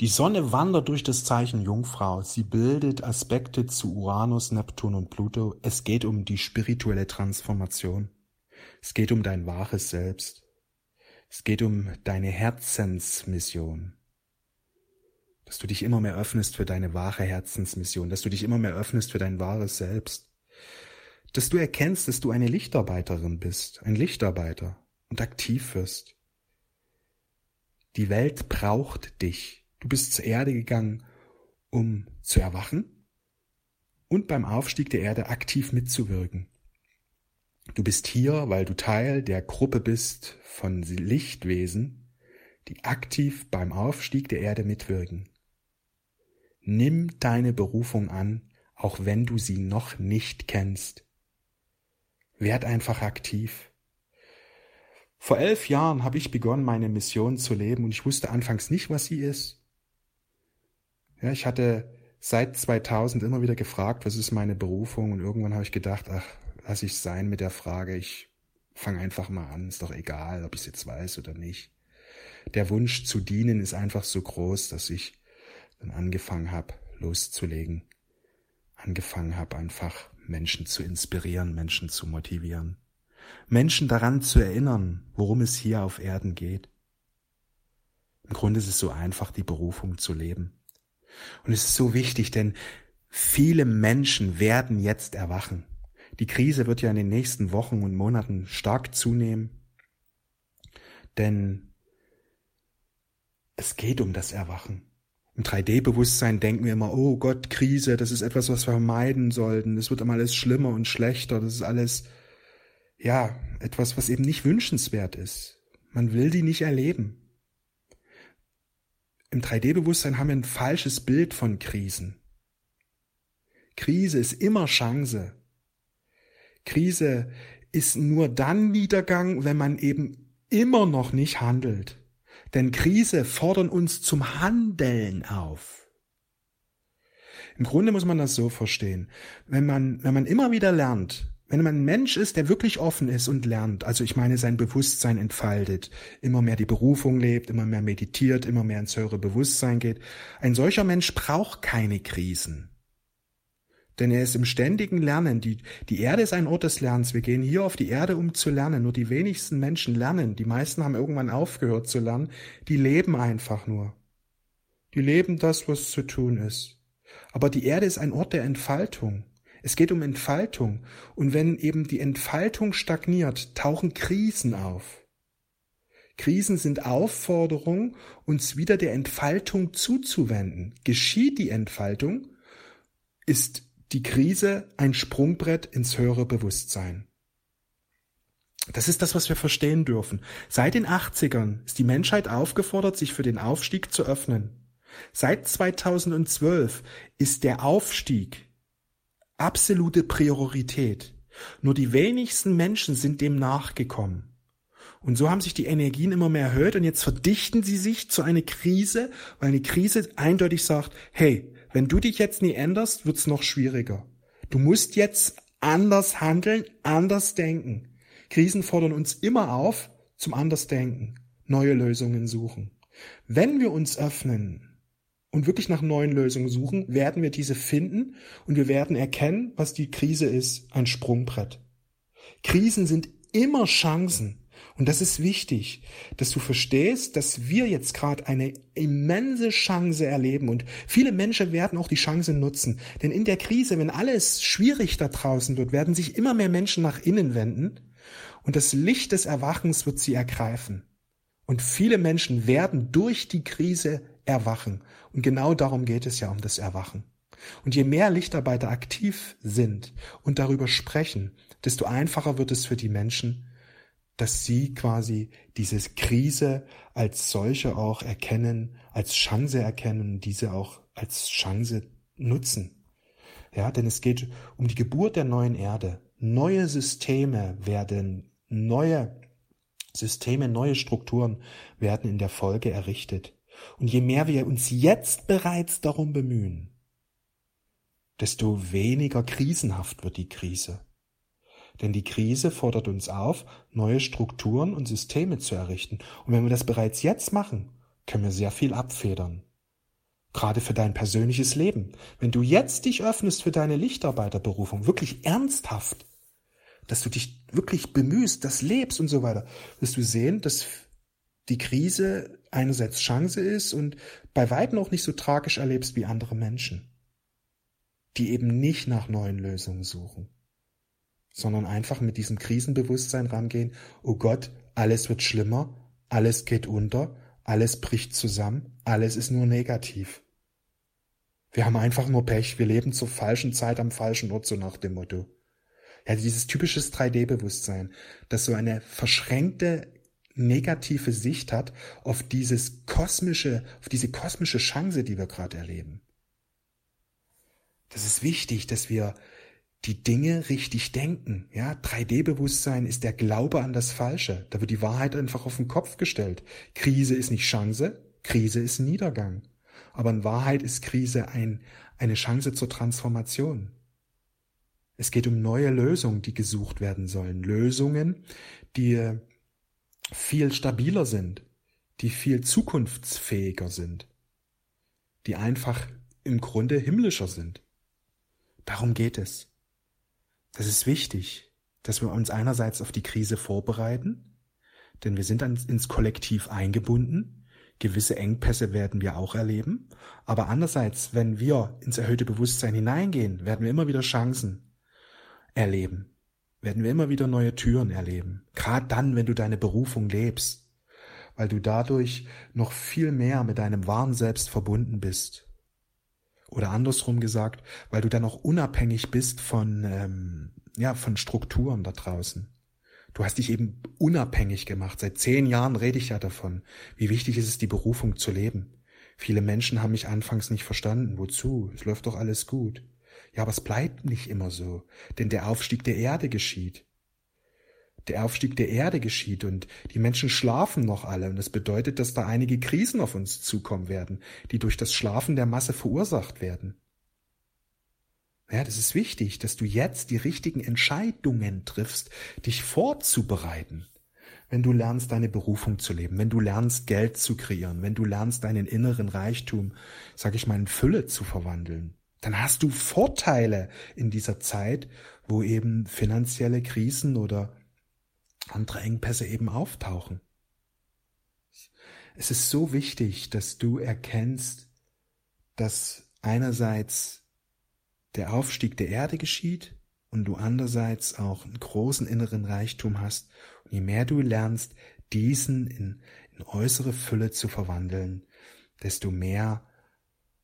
Die Sonne wandert durch das Zeichen Jungfrau. Sie bildet Aspekte zu Uranus, Neptun und Pluto. Es geht um die spirituelle Transformation. Es geht um dein wahres Selbst. Es geht um deine Herzensmission. Dass du dich immer mehr öffnest für deine wahre Herzensmission, dass du dich immer mehr öffnest für dein wahres Selbst. Dass du erkennst, dass du eine Lichtarbeiterin bist, ein Lichtarbeiter und aktiv wirst. Die Welt braucht dich. Du bist zur Erde gegangen, um zu erwachen und beim Aufstieg der Erde aktiv mitzuwirken. Du bist hier, weil du Teil der Gruppe bist von Lichtwesen, die aktiv beim Aufstieg der Erde mitwirken. Nimm deine Berufung an, auch wenn du sie noch nicht kennst. Werd einfach aktiv. Vor elf Jahren habe ich begonnen, meine Mission zu leben und ich wusste anfangs nicht, was sie ist. Ja, ich hatte seit 2000 immer wieder gefragt, was ist meine Berufung und irgendwann habe ich gedacht, ach, lass ich sein mit der Frage, ich fange einfach mal an, ist doch egal, ob ich es jetzt weiß oder nicht. Der Wunsch zu dienen ist einfach so groß, dass ich dann angefangen habe, loszulegen, angefangen habe, einfach Menschen zu inspirieren, Menschen zu motivieren, Menschen daran zu erinnern, worum es hier auf Erden geht. Im Grunde ist es so einfach, die Berufung zu leben. Und es ist so wichtig, denn viele Menschen werden jetzt erwachen. Die Krise wird ja in den nächsten Wochen und Monaten stark zunehmen, denn es geht um das Erwachen. Im 3D-Bewusstsein denken wir immer, oh Gott, Krise, das ist etwas, was wir vermeiden sollten. Es wird immer alles schlimmer und schlechter. Das ist alles, ja, etwas, was eben nicht wünschenswert ist. Man will die nicht erleben. Im 3D-Bewusstsein haben wir ein falsches Bild von Krisen. Krise ist immer Chance. Krise ist nur dann Niedergang, wenn man eben immer noch nicht handelt. Denn Krise fordern uns zum Handeln auf. Im Grunde muss man das so verstehen. Wenn man, wenn man immer wieder lernt, wenn man ein Mensch ist, der wirklich offen ist und lernt, also ich meine sein Bewusstsein entfaltet, immer mehr die Berufung lebt, immer mehr meditiert, immer mehr ins höhere Bewusstsein geht, ein solcher Mensch braucht keine Krisen. Denn er ist im ständigen Lernen. Die, die Erde ist ein Ort des Lernens. Wir gehen hier auf die Erde, um zu lernen. Nur die wenigsten Menschen lernen. Die meisten haben irgendwann aufgehört zu lernen. Die leben einfach nur. Die leben das, was zu tun ist. Aber die Erde ist ein Ort der Entfaltung. Es geht um Entfaltung. Und wenn eben die Entfaltung stagniert, tauchen Krisen auf. Krisen sind Aufforderungen, uns wieder der Entfaltung zuzuwenden. Geschieht die Entfaltung, ist die Krise ein Sprungbrett ins höhere Bewusstsein. Das ist das, was wir verstehen dürfen. Seit den 80ern ist die Menschheit aufgefordert, sich für den Aufstieg zu öffnen. Seit 2012 ist der Aufstieg absolute Priorität. Nur die wenigsten Menschen sind dem nachgekommen. Und so haben sich die Energien immer mehr erhöht und jetzt verdichten sie sich zu einer Krise, weil eine Krise eindeutig sagt, hey, wenn du dich jetzt nie änderst, wird's noch schwieriger. Du musst jetzt anders handeln, anders denken. Krisen fordern uns immer auf zum Andersdenken, neue Lösungen suchen. Wenn wir uns öffnen und wirklich nach neuen Lösungen suchen, werden wir diese finden und wir werden erkennen, was die Krise ist, ein Sprungbrett. Krisen sind immer Chancen. Und das ist wichtig, dass du verstehst, dass wir jetzt gerade eine immense Chance erleben und viele Menschen werden auch die Chance nutzen. Denn in der Krise, wenn alles schwierig da draußen wird, werden sich immer mehr Menschen nach innen wenden und das Licht des Erwachens wird sie ergreifen. Und viele Menschen werden durch die Krise erwachen. Und genau darum geht es ja um das Erwachen. Und je mehr Lichtarbeiter aktiv sind und darüber sprechen, desto einfacher wird es für die Menschen, dass sie quasi diese Krise als solche auch erkennen, als Chance erkennen, diese auch als Chance nutzen. Ja, denn es geht um die Geburt der neuen Erde. Neue Systeme werden, neue Systeme, neue Strukturen werden in der Folge errichtet. Und je mehr wir uns jetzt bereits darum bemühen, desto weniger krisenhaft wird die Krise. Denn die Krise fordert uns auf, neue Strukturen und Systeme zu errichten. Und wenn wir das bereits jetzt machen, können wir sehr viel abfedern. Gerade für dein persönliches Leben. Wenn du jetzt dich öffnest für deine Lichtarbeiterberufung, wirklich ernsthaft, dass du dich wirklich bemühst, das lebst und so weiter, wirst du sehen, dass die Krise einerseits Chance ist und bei weitem auch nicht so tragisch erlebst wie andere Menschen, die eben nicht nach neuen Lösungen suchen, sondern einfach mit diesem Krisenbewusstsein rangehen, oh Gott, alles wird schlimmer, alles geht unter, alles bricht zusammen, alles ist nur negativ. Wir haben einfach nur Pech, wir leben zur falschen Zeit am falschen Ort, so nach dem Motto. Ja, dieses typisches 3D-Bewusstsein, das so eine verschränkte negative Sicht hat auf dieses kosmische, auf diese kosmische Chance, die wir gerade erleben. Das ist wichtig, dass wir die Dinge richtig denken. Ja, 3D-Bewusstsein ist der Glaube an das Falsche. Da wird die Wahrheit einfach auf den Kopf gestellt. Krise ist nicht Chance, Krise ist Niedergang. Aber in Wahrheit ist Krise ein, eine Chance zur Transformation. Es geht um neue Lösungen, die gesucht werden sollen. Lösungen, die viel stabiler sind, die viel zukunftsfähiger sind, die einfach im Grunde himmlischer sind. Darum geht es. Das ist wichtig, dass wir uns einerseits auf die Krise vorbereiten, denn wir sind ins Kollektiv eingebunden Gewisse Engpässe werden wir auch erleben. Aber andererseits, wenn wir ins erhöhte Bewusstsein hineingehen, werden wir immer wieder Chancen erleben. Werden wir immer wieder neue Türen erleben. Gerade dann, wenn du deine Berufung lebst. Weil du dadurch noch viel mehr mit deinem wahren Selbst verbunden bist. Oder andersrum gesagt, weil du dann auch unabhängig bist von, ähm, ja, von Strukturen da draußen. Du hast dich eben unabhängig gemacht. Seit zehn Jahren rede ich ja davon, wie wichtig ist es, die Berufung zu leben. Viele Menschen haben mich anfangs nicht verstanden. Wozu? Es läuft doch alles gut. Ja, aber es bleibt nicht immer so, denn der Aufstieg der Erde geschieht. Der Aufstieg der Erde geschieht und die Menschen schlafen noch alle und das bedeutet, dass da einige Krisen auf uns zukommen werden, die durch das Schlafen der Masse verursacht werden. Ja, das ist wichtig, dass du jetzt die richtigen Entscheidungen triffst, dich vorzubereiten. Wenn du lernst, deine Berufung zu leben, wenn du lernst, Geld zu kreieren, wenn du lernst, deinen inneren Reichtum, sag ich mal, in Fülle zu verwandeln, dann hast du Vorteile in dieser Zeit, wo eben finanzielle Krisen oder andere Engpässe eben auftauchen. Es ist so wichtig, dass du erkennst, dass einerseits der Aufstieg der Erde geschieht und du andererseits auch einen großen inneren Reichtum hast. Und je mehr du lernst, diesen in, in äußere Fülle zu verwandeln, desto mehr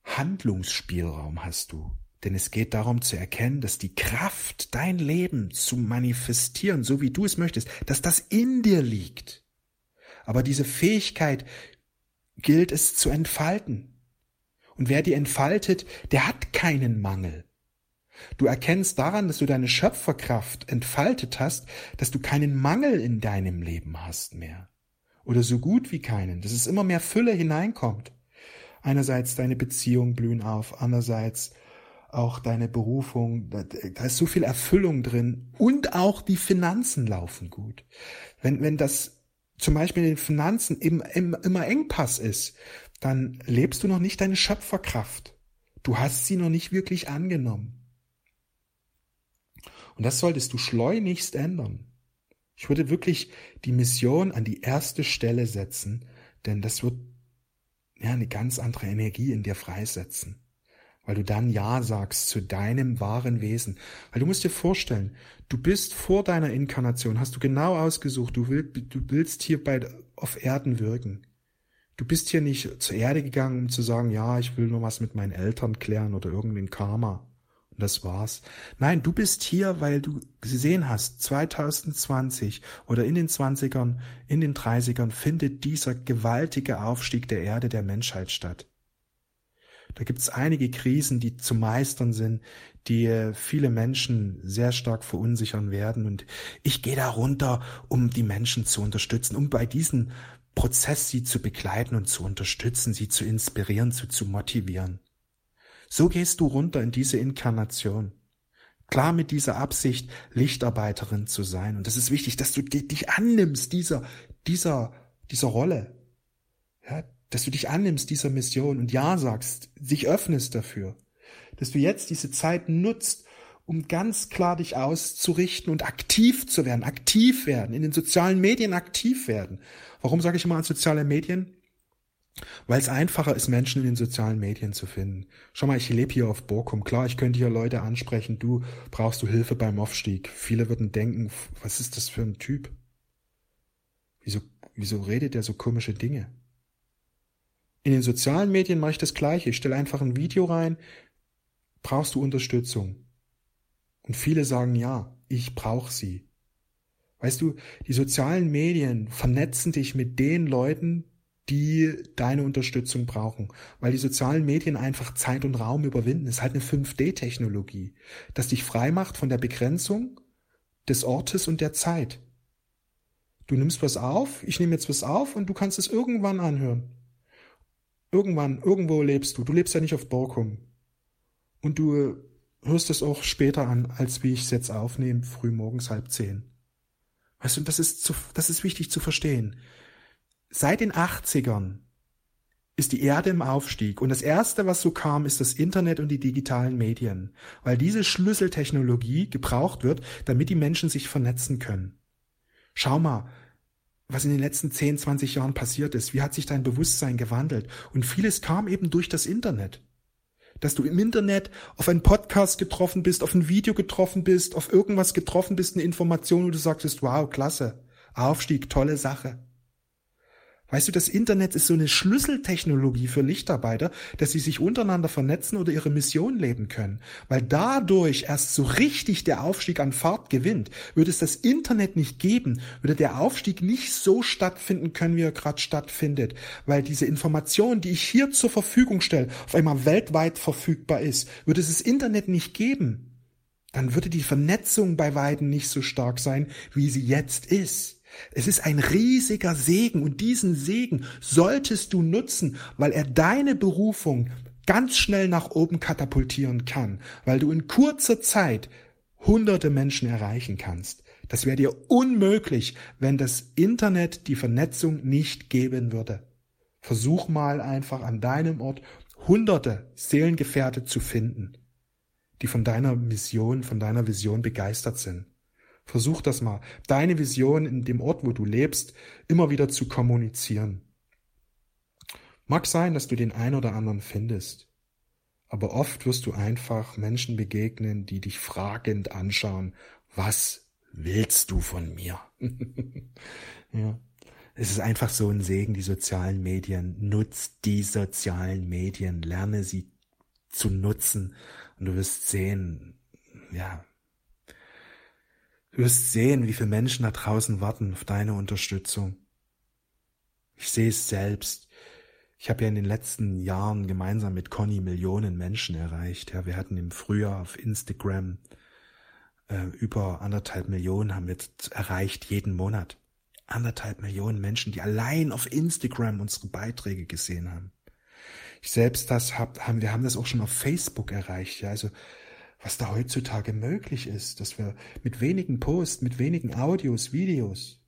Handlungsspielraum hast du. Denn es geht darum zu erkennen, dass die Kraft, dein Leben zu manifestieren, so wie du es möchtest, dass das in dir liegt. Aber diese Fähigkeit gilt es zu entfalten. Und wer die entfaltet, der hat keinen Mangel. Du erkennst daran, dass du deine Schöpferkraft entfaltet hast, dass du keinen Mangel in deinem Leben hast mehr. Oder so gut wie keinen, dass es immer mehr Fülle hineinkommt. Einerseits deine Beziehungen blühen auf, andererseits auch deine Berufung, da, da ist so viel Erfüllung drin und auch die Finanzen laufen gut. Wenn, wenn das zum Beispiel in den Finanzen im, im, immer Engpass ist, dann lebst du noch nicht deine Schöpferkraft. Du hast sie noch nicht wirklich angenommen. Und das solltest du schleunigst ändern. Ich würde wirklich die Mission an die erste Stelle setzen, denn das wird ja eine ganz andere Energie in dir freisetzen. Weil du dann Ja sagst zu deinem wahren Wesen. Weil du musst dir vorstellen, du bist vor deiner Inkarnation, hast du genau ausgesucht, du, willst, du willst hier bei, auf Erden wirken. Du bist hier nicht zur Erde gegangen, um zu sagen, ja, ich will nur was mit meinen Eltern klären oder irgendein Karma. Das war's. Nein, du bist hier, weil du gesehen hast, 2020 oder in den 20ern, in den 30ern findet dieser gewaltige Aufstieg der Erde der Menschheit statt. Da gibt's einige Krisen, die zu meistern sind, die äh, viele Menschen sehr stark verunsichern werden. Und ich gehe da runter, um die Menschen zu unterstützen, um bei diesem Prozess sie zu begleiten und zu unterstützen, sie zu inspirieren, zu, zu motivieren. So gehst du runter in diese Inkarnation. Klar mit dieser Absicht, Lichtarbeiterin zu sein. Und das ist wichtig, dass du dich annimmst dieser, dieser, dieser Rolle. Ja, dass du dich annimmst dieser Mission und Ja sagst, sich öffnest dafür, dass du jetzt diese Zeit nutzt, um ganz klar dich auszurichten und aktiv zu werden, aktiv werden, in den sozialen Medien aktiv werden. Warum sage ich immer an soziale Medien? Weil es einfacher ist, Menschen in den sozialen Medien zu finden. Schau mal, ich lebe hier auf Borkum. Klar, ich könnte hier Leute ansprechen, du brauchst du Hilfe beim Aufstieg. Viele würden denken, was ist das für ein Typ? Wieso, wieso redet der so komische Dinge? In den sozialen Medien mache ich das gleiche. Ich stelle einfach ein Video rein. Brauchst du Unterstützung? Und viele sagen ja, ich brauche sie. Weißt du, die sozialen Medien vernetzen dich mit den Leuten, die deine Unterstützung brauchen, weil die sozialen Medien einfach Zeit und Raum überwinden. Es ist halt eine 5D-Technologie, das dich frei macht von der Begrenzung des Ortes und der Zeit. Du nimmst was auf, ich nehme jetzt was auf und du kannst es irgendwann anhören. Irgendwann, irgendwo lebst du. Du lebst ja nicht auf Borkum. Und du hörst es auch später an, als wie ich es jetzt aufnehme, früh morgens halb zehn. Weißt du, das ist, zu, das ist wichtig zu verstehen. Seit den 80ern ist die Erde im Aufstieg und das erste, was so kam, ist das Internet und die digitalen Medien, weil diese Schlüsseltechnologie gebraucht wird, damit die Menschen sich vernetzen können. Schau mal, was in den letzten 10, 20 Jahren passiert ist. Wie hat sich dein Bewusstsein gewandelt? Und vieles kam eben durch das Internet dass du im Internet auf einen Podcast getroffen bist, auf ein Video getroffen bist, auf irgendwas getroffen bist, eine Information, wo du sagtest, wow, klasse, Aufstieg, tolle Sache. Weißt du, das Internet ist so eine Schlüsseltechnologie für Lichtarbeiter, dass sie sich untereinander vernetzen oder ihre Mission leben können. Weil dadurch erst so richtig der Aufstieg an Fahrt gewinnt. Würde es das Internet nicht geben, würde der Aufstieg nicht so stattfinden können, wie er gerade stattfindet. Weil diese Information, die ich hier zur Verfügung stelle, auf einmal weltweit verfügbar ist. Würde es das Internet nicht geben, dann würde die Vernetzung bei Weiden nicht so stark sein, wie sie jetzt ist. Es ist ein riesiger Segen und diesen Segen solltest du nutzen, weil er deine Berufung ganz schnell nach oben katapultieren kann, weil du in kurzer Zeit hunderte Menschen erreichen kannst. Das wäre dir unmöglich, wenn das Internet die Vernetzung nicht geben würde. Versuch mal einfach an deinem Ort hunderte Seelengefährte zu finden, die von deiner Mission, von deiner Vision begeistert sind. Versuch das mal, deine Vision in dem Ort, wo du lebst, immer wieder zu kommunizieren. Mag sein, dass du den ein oder anderen findest, aber oft wirst du einfach Menschen begegnen, die dich fragend anschauen, was willst du von mir? ja. Es ist einfach so ein Segen, die sozialen Medien. Nutz die sozialen Medien, lerne sie zu nutzen und du wirst sehen, ja, Du wirst sehen, wie viele Menschen da draußen warten auf deine Unterstützung. Ich sehe es selbst. Ich habe ja in den letzten Jahren gemeinsam mit Conny Millionen Menschen erreicht. Ja, wir hatten im Frühjahr auf Instagram äh, über anderthalb Millionen haben wir erreicht jeden Monat. Anderthalb Millionen Menschen, die allein auf Instagram unsere Beiträge gesehen haben. Ich selbst das hab, haben, wir haben das auch schon auf Facebook erreicht. Ja, also was da heutzutage möglich ist, dass wir mit wenigen Posts, mit wenigen Audios, Videos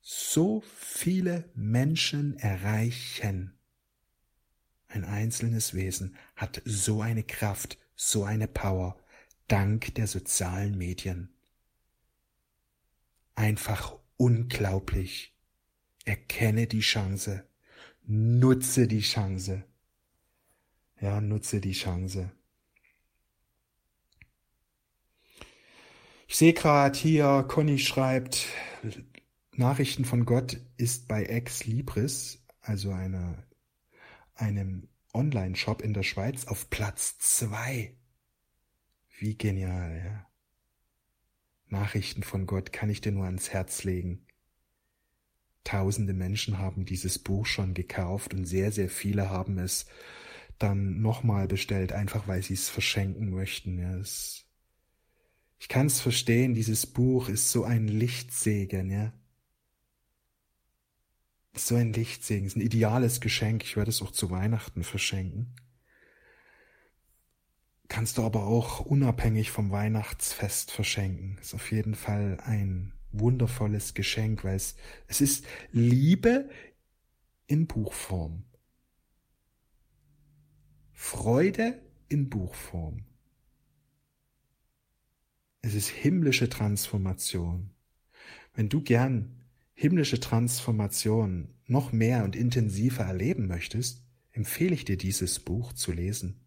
so viele Menschen erreichen. Ein einzelnes Wesen hat so eine Kraft, so eine Power, dank der sozialen Medien. Einfach unglaublich. Erkenne die Chance. Nutze die Chance. Ja, nutze die Chance. Ich sehe gerade hier, Conny schreibt, Nachrichten von Gott ist bei Ex Libris, also eine, einem Online-Shop in der Schweiz, auf Platz zwei. Wie genial, ja. Nachrichten von Gott kann ich dir nur ans Herz legen. Tausende Menschen haben dieses Buch schon gekauft und sehr, sehr viele haben es dann nochmal bestellt, einfach weil sie es verschenken möchten. Ja, es ich kann es verstehen, dieses Buch ist so ein Lichtsegen, ja. So ein Lichtsegen, ist ein ideales Geschenk. Ich werde es auch zu Weihnachten verschenken. Kannst du aber auch unabhängig vom Weihnachtsfest verschenken. Ist auf jeden Fall ein wundervolles Geschenk, weil es, es ist Liebe in Buchform. Freude in Buchform. Es ist himmlische Transformation. Wenn du gern himmlische Transformation noch mehr und intensiver erleben möchtest, empfehle ich dir dieses Buch zu lesen.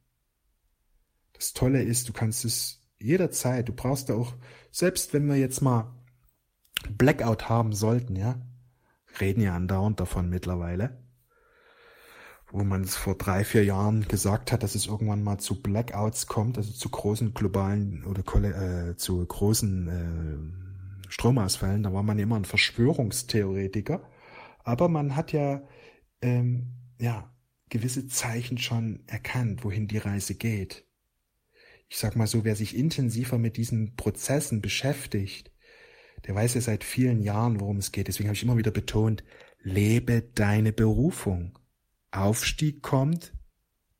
Das Tolle ist, du kannst es jederzeit, du brauchst da auch, selbst wenn wir jetzt mal Blackout haben sollten, ja, reden ja andauernd davon mittlerweile, wo man es vor drei, vier Jahren gesagt hat, dass es irgendwann mal zu Blackouts kommt, also zu großen globalen oder äh, zu großen äh, Stromausfällen. Da war man immer ein Verschwörungstheoretiker. Aber man hat ja, ähm, ja, gewisse Zeichen schon erkannt, wohin die Reise geht. Ich sag mal so, wer sich intensiver mit diesen Prozessen beschäftigt, der weiß ja seit vielen Jahren, worum es geht. Deswegen habe ich immer wieder betont, lebe deine Berufung. Aufstieg kommt,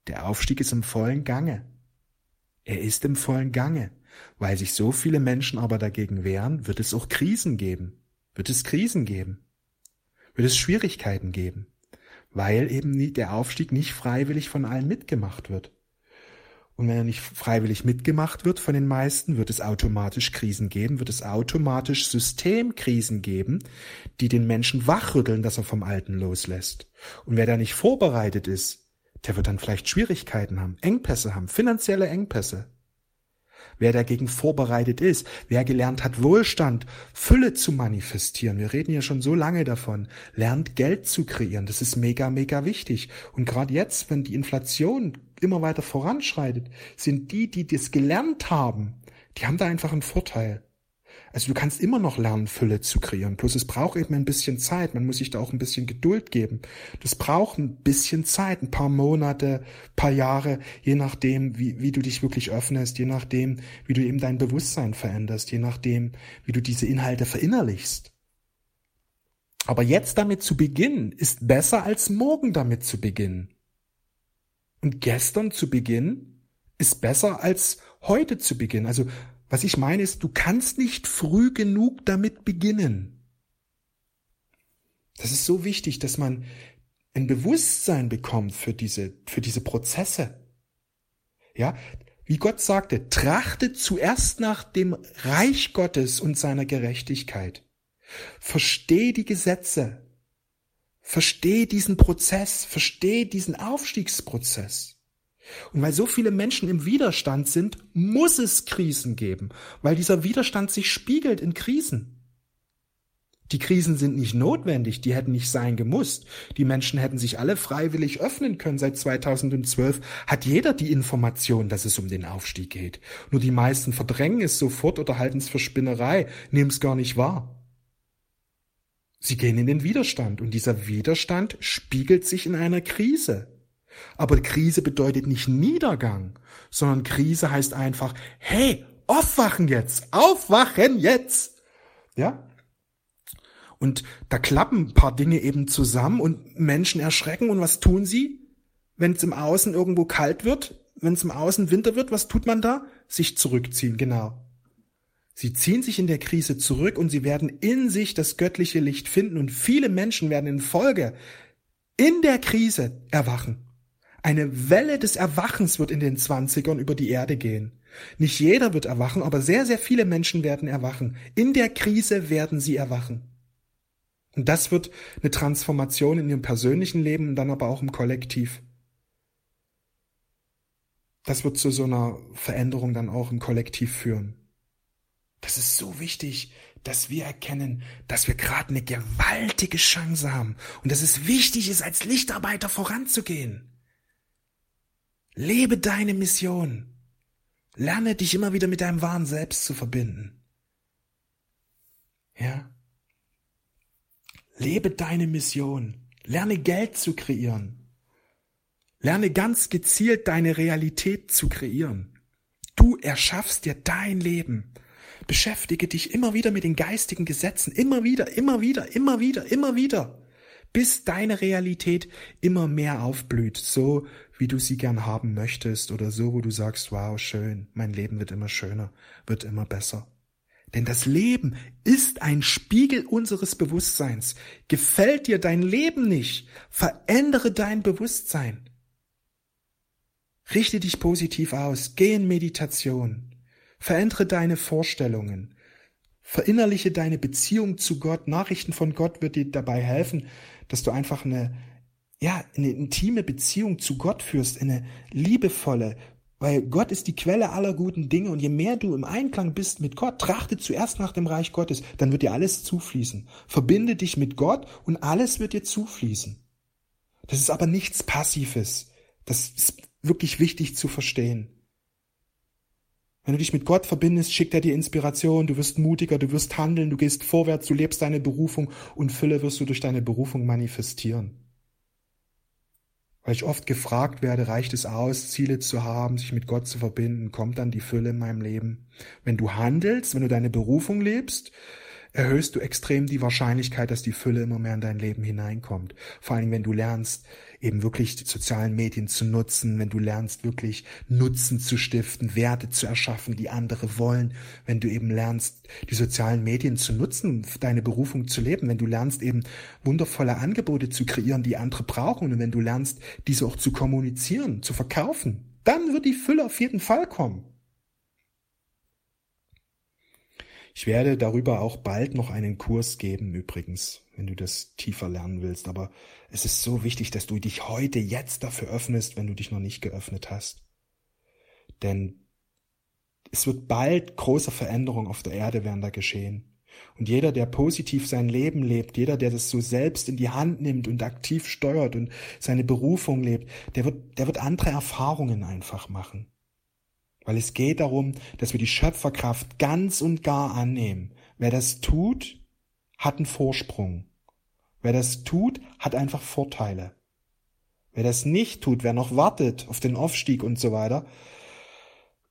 der Aufstieg ist im vollen Gange. Er ist im vollen Gange. Weil sich so viele Menschen aber dagegen wehren, wird es auch Krisen geben. Wird es Krisen geben. Wird es Schwierigkeiten geben. Weil eben der Aufstieg nicht freiwillig von allen mitgemacht wird. Und wenn er nicht freiwillig mitgemacht wird von den meisten, wird es automatisch Krisen geben, wird es automatisch Systemkrisen geben, die den Menschen wachrütteln, dass er vom Alten loslässt. Und wer da nicht vorbereitet ist, der wird dann vielleicht Schwierigkeiten haben, Engpässe haben, finanzielle Engpässe wer dagegen vorbereitet ist, wer gelernt hat, Wohlstand, Fülle zu manifestieren. Wir reden ja schon so lange davon, lernt Geld zu kreieren. Das ist mega, mega wichtig. Und gerade jetzt, wenn die Inflation immer weiter voranschreitet, sind die, die das gelernt haben, die haben da einfach einen Vorteil. Also du kannst immer noch lernen, Fülle zu kreieren. Bloß es braucht eben ein bisschen Zeit. Man muss sich da auch ein bisschen Geduld geben. Das braucht ein bisschen Zeit, ein paar Monate, paar Jahre, je nachdem, wie, wie du dich wirklich öffnest, je nachdem, wie du eben dein Bewusstsein veränderst, je nachdem, wie du diese Inhalte verinnerlichst. Aber jetzt damit zu beginnen, ist besser als morgen damit zu beginnen. Und gestern zu beginnen, ist besser als heute zu beginnen. Also was ich meine ist, du kannst nicht früh genug damit beginnen. Das ist so wichtig, dass man ein Bewusstsein bekommt für diese, für diese Prozesse. Ja, wie Gott sagte, trachtet zuerst nach dem Reich Gottes und seiner Gerechtigkeit. Versteh die Gesetze. Versteh diesen Prozess. Versteh diesen Aufstiegsprozess. Und weil so viele Menschen im Widerstand sind, muss es Krisen geben, weil dieser Widerstand sich spiegelt in Krisen. Die Krisen sind nicht notwendig, die hätten nicht sein gemusst. Die Menschen hätten sich alle freiwillig öffnen können. Seit 2012 hat jeder die Information, dass es um den Aufstieg geht. Nur die meisten verdrängen es sofort oder halten es für Spinnerei, nehmen es gar nicht wahr. Sie gehen in den Widerstand und dieser Widerstand spiegelt sich in einer Krise. Aber Krise bedeutet nicht Niedergang, sondern Krise heißt einfach, hey, aufwachen jetzt, aufwachen jetzt. Ja? Und da klappen ein paar Dinge eben zusammen und Menschen erschrecken und was tun sie? Wenn es im Außen irgendwo kalt wird, wenn es im Außen Winter wird, was tut man da? Sich zurückziehen, genau. Sie ziehen sich in der Krise zurück und sie werden in sich das göttliche Licht finden und viele Menschen werden in Folge in der Krise erwachen. Eine Welle des Erwachens wird in den Zwanzigern über die Erde gehen. Nicht jeder wird erwachen, aber sehr, sehr viele Menschen werden erwachen. In der Krise werden sie erwachen. Und das wird eine Transformation in ihrem persönlichen Leben und dann aber auch im Kollektiv. Das wird zu so einer Veränderung dann auch im Kollektiv führen. Das ist so wichtig, dass wir erkennen, dass wir gerade eine gewaltige Chance haben und dass es wichtig ist, als Lichtarbeiter voranzugehen. Lebe deine Mission. Lerne dich immer wieder mit deinem wahren Selbst zu verbinden. Ja? Lebe deine Mission. Lerne Geld zu kreieren. Lerne ganz gezielt deine Realität zu kreieren. Du erschaffst dir dein Leben. Beschäftige dich immer wieder mit den geistigen Gesetzen. Immer wieder, immer wieder, immer wieder, immer wieder. Bis deine Realität immer mehr aufblüht. So wie du sie gern haben möchtest oder so, wo du sagst, wow, schön, mein Leben wird immer schöner, wird immer besser. Denn das Leben ist ein Spiegel unseres Bewusstseins. Gefällt dir dein Leben nicht? Verändere dein Bewusstsein. Richte dich positiv aus. Geh in Meditation. Verändere deine Vorstellungen. Verinnerliche deine Beziehung zu Gott. Nachrichten von Gott wird dir dabei helfen, dass du einfach eine, ja, eine intime Beziehung zu Gott führst, eine liebevolle, weil Gott ist die Quelle aller guten Dinge und je mehr du im Einklang bist mit Gott, trachte zuerst nach dem Reich Gottes, dann wird dir alles zufließen. Verbinde dich mit Gott und alles wird dir zufließen. Das ist aber nichts Passives. Das ist wirklich wichtig zu verstehen. Wenn du dich mit Gott verbindest, schickt er dir Inspiration, du wirst mutiger, du wirst handeln, du gehst vorwärts, du lebst deine Berufung und Fülle wirst du durch deine Berufung manifestieren. Weil ich oft gefragt werde, reicht es aus, Ziele zu haben, sich mit Gott zu verbinden, kommt dann die Fülle in meinem Leben? Wenn du handelst, wenn du deine Berufung lebst, erhöhst du extrem die Wahrscheinlichkeit, dass die Fülle immer mehr in dein Leben hineinkommt. Vor allem, wenn du lernst, eben wirklich die sozialen Medien zu nutzen, wenn du lernst, wirklich Nutzen zu stiften, Werte zu erschaffen, die andere wollen, wenn du eben lernst, die sozialen Medien zu nutzen, deine Berufung zu leben, wenn du lernst, eben wundervolle Angebote zu kreieren, die andere brauchen und wenn du lernst, diese auch zu kommunizieren, zu verkaufen, dann wird die Fülle auf jeden Fall kommen. Ich werde darüber auch bald noch einen Kurs geben, übrigens, wenn du das tiefer lernen willst. Aber es ist so wichtig, dass du dich heute, jetzt dafür öffnest, wenn du dich noch nicht geöffnet hast. Denn es wird bald große Veränderungen auf der Erde werden da geschehen. Und jeder, der positiv sein Leben lebt, jeder, der das so selbst in die Hand nimmt und aktiv steuert und seine Berufung lebt, der wird, der wird andere Erfahrungen einfach machen. Weil es geht darum, dass wir die Schöpferkraft ganz und gar annehmen. Wer das tut, hat einen Vorsprung. Wer das tut, hat einfach Vorteile. Wer das nicht tut, wer noch wartet auf den Aufstieg und so weiter,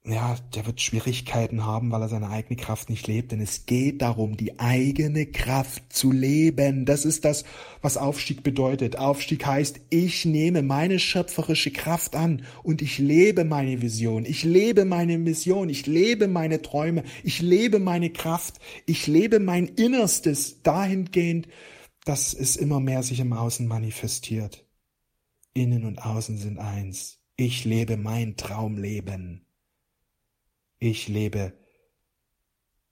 ja, der wird Schwierigkeiten haben, weil er seine eigene Kraft nicht lebt. Denn es geht darum, die eigene Kraft zu leben. Das ist das, was Aufstieg bedeutet. Aufstieg heißt, ich nehme meine schöpferische Kraft an und ich lebe meine Vision. Ich lebe meine Mission. Ich lebe meine Träume. Ich lebe meine Kraft. Ich lebe mein Innerstes dahingehend, dass es immer mehr sich im Außen manifestiert. Innen und Außen sind eins. Ich lebe mein Traumleben. Ich lebe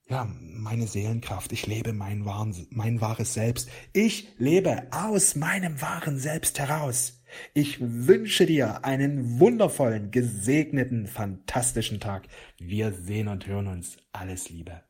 ja, meine Seelenkraft. Ich lebe mein, wahren, mein wahres Selbst. Ich lebe aus meinem wahren Selbst heraus. Ich wünsche dir einen wundervollen, gesegneten, fantastischen Tag. Wir sehen und hören uns. Alles Liebe.